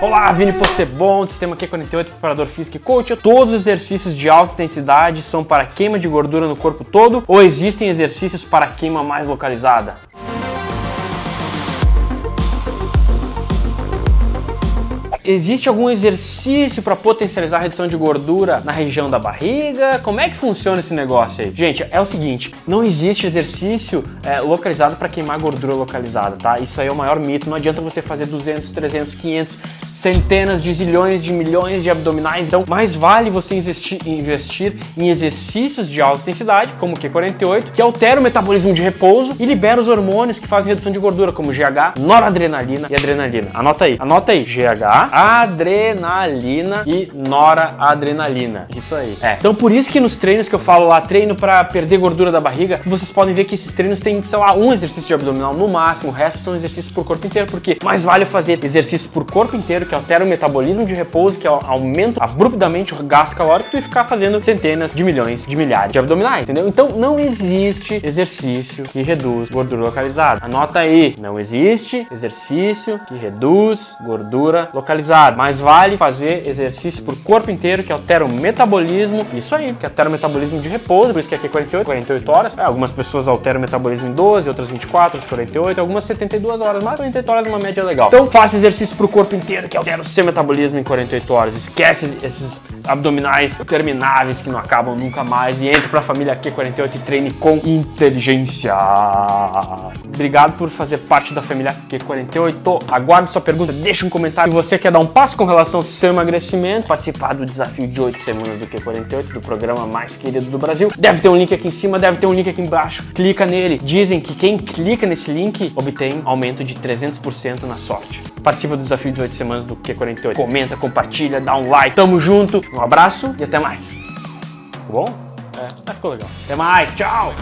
Olá, Vini Possebon, do Sistema Q48, preparador físico e coach. Todos os exercícios de alta intensidade são para queima de gordura no corpo todo ou existem exercícios para queima mais localizada? Existe algum exercício para potencializar a redução de gordura na região da barriga? Como é que funciona esse negócio aí? Gente, é o seguinte, não existe exercício é, localizado para queimar gordura localizada, tá? Isso aí é o maior mito. Não adianta você fazer 200, 300, 500, centenas de zilhões de milhões de abdominais. Então, mais vale você investir, investir em exercícios de alta intensidade, como o Q48, que altera o metabolismo de repouso e libera os hormônios que fazem redução de gordura, como GH, noradrenalina e adrenalina. Anota aí, anota aí. GH, adrenalina e noradrenalina. Isso aí. É. Então por isso que nos treinos que eu falo lá, treino para perder gordura da barriga, vocês podem ver que esses treinos têm, sei lá, um exercício de abdominal no máximo, o resto são exercícios por corpo inteiro, porque mais vale fazer exercício por corpo inteiro, que altera o metabolismo de repouso, que aumenta abruptamente o gasto calórico, e ficar fazendo centenas de milhões de milhares de abdominais, entendeu? Então não existe exercício que reduz gordura localizada. Anota aí, não existe exercício que reduz gordura localizada Mais vale fazer exercício por corpo inteiro que altera o metabolismo. Isso aí, que altera o metabolismo de repouso, por isso que aqui é 48, 48 horas. É, algumas pessoas alteram o metabolismo em 12, outras 24, outras 48, algumas 72 horas, mas 48 horas é uma média legal. Então faça exercício pro corpo inteiro que altera o seu metabolismo em 48 horas. Esquece esses abdominais intermináveis que não acabam nunca mais e entre pra família Q48 e treine com inteligência. Obrigado por fazer parte da família Q48. Aguardo sua pergunta, deixa um comentário se você quer dar dar um passo com relação ao seu emagrecimento, participar do desafio de 8 semanas do Q48, do programa mais querido do Brasil. Deve ter um link aqui em cima, deve ter um link aqui embaixo. Clica nele. Dizem que quem clica nesse link obtém aumento de 300% na sorte. Participa do desafio de 8 semanas do Q48. Comenta, compartilha, dá um like. Tamo junto. Um abraço e até mais. Tá bom? É, mas ficou legal. Até mais, tchau!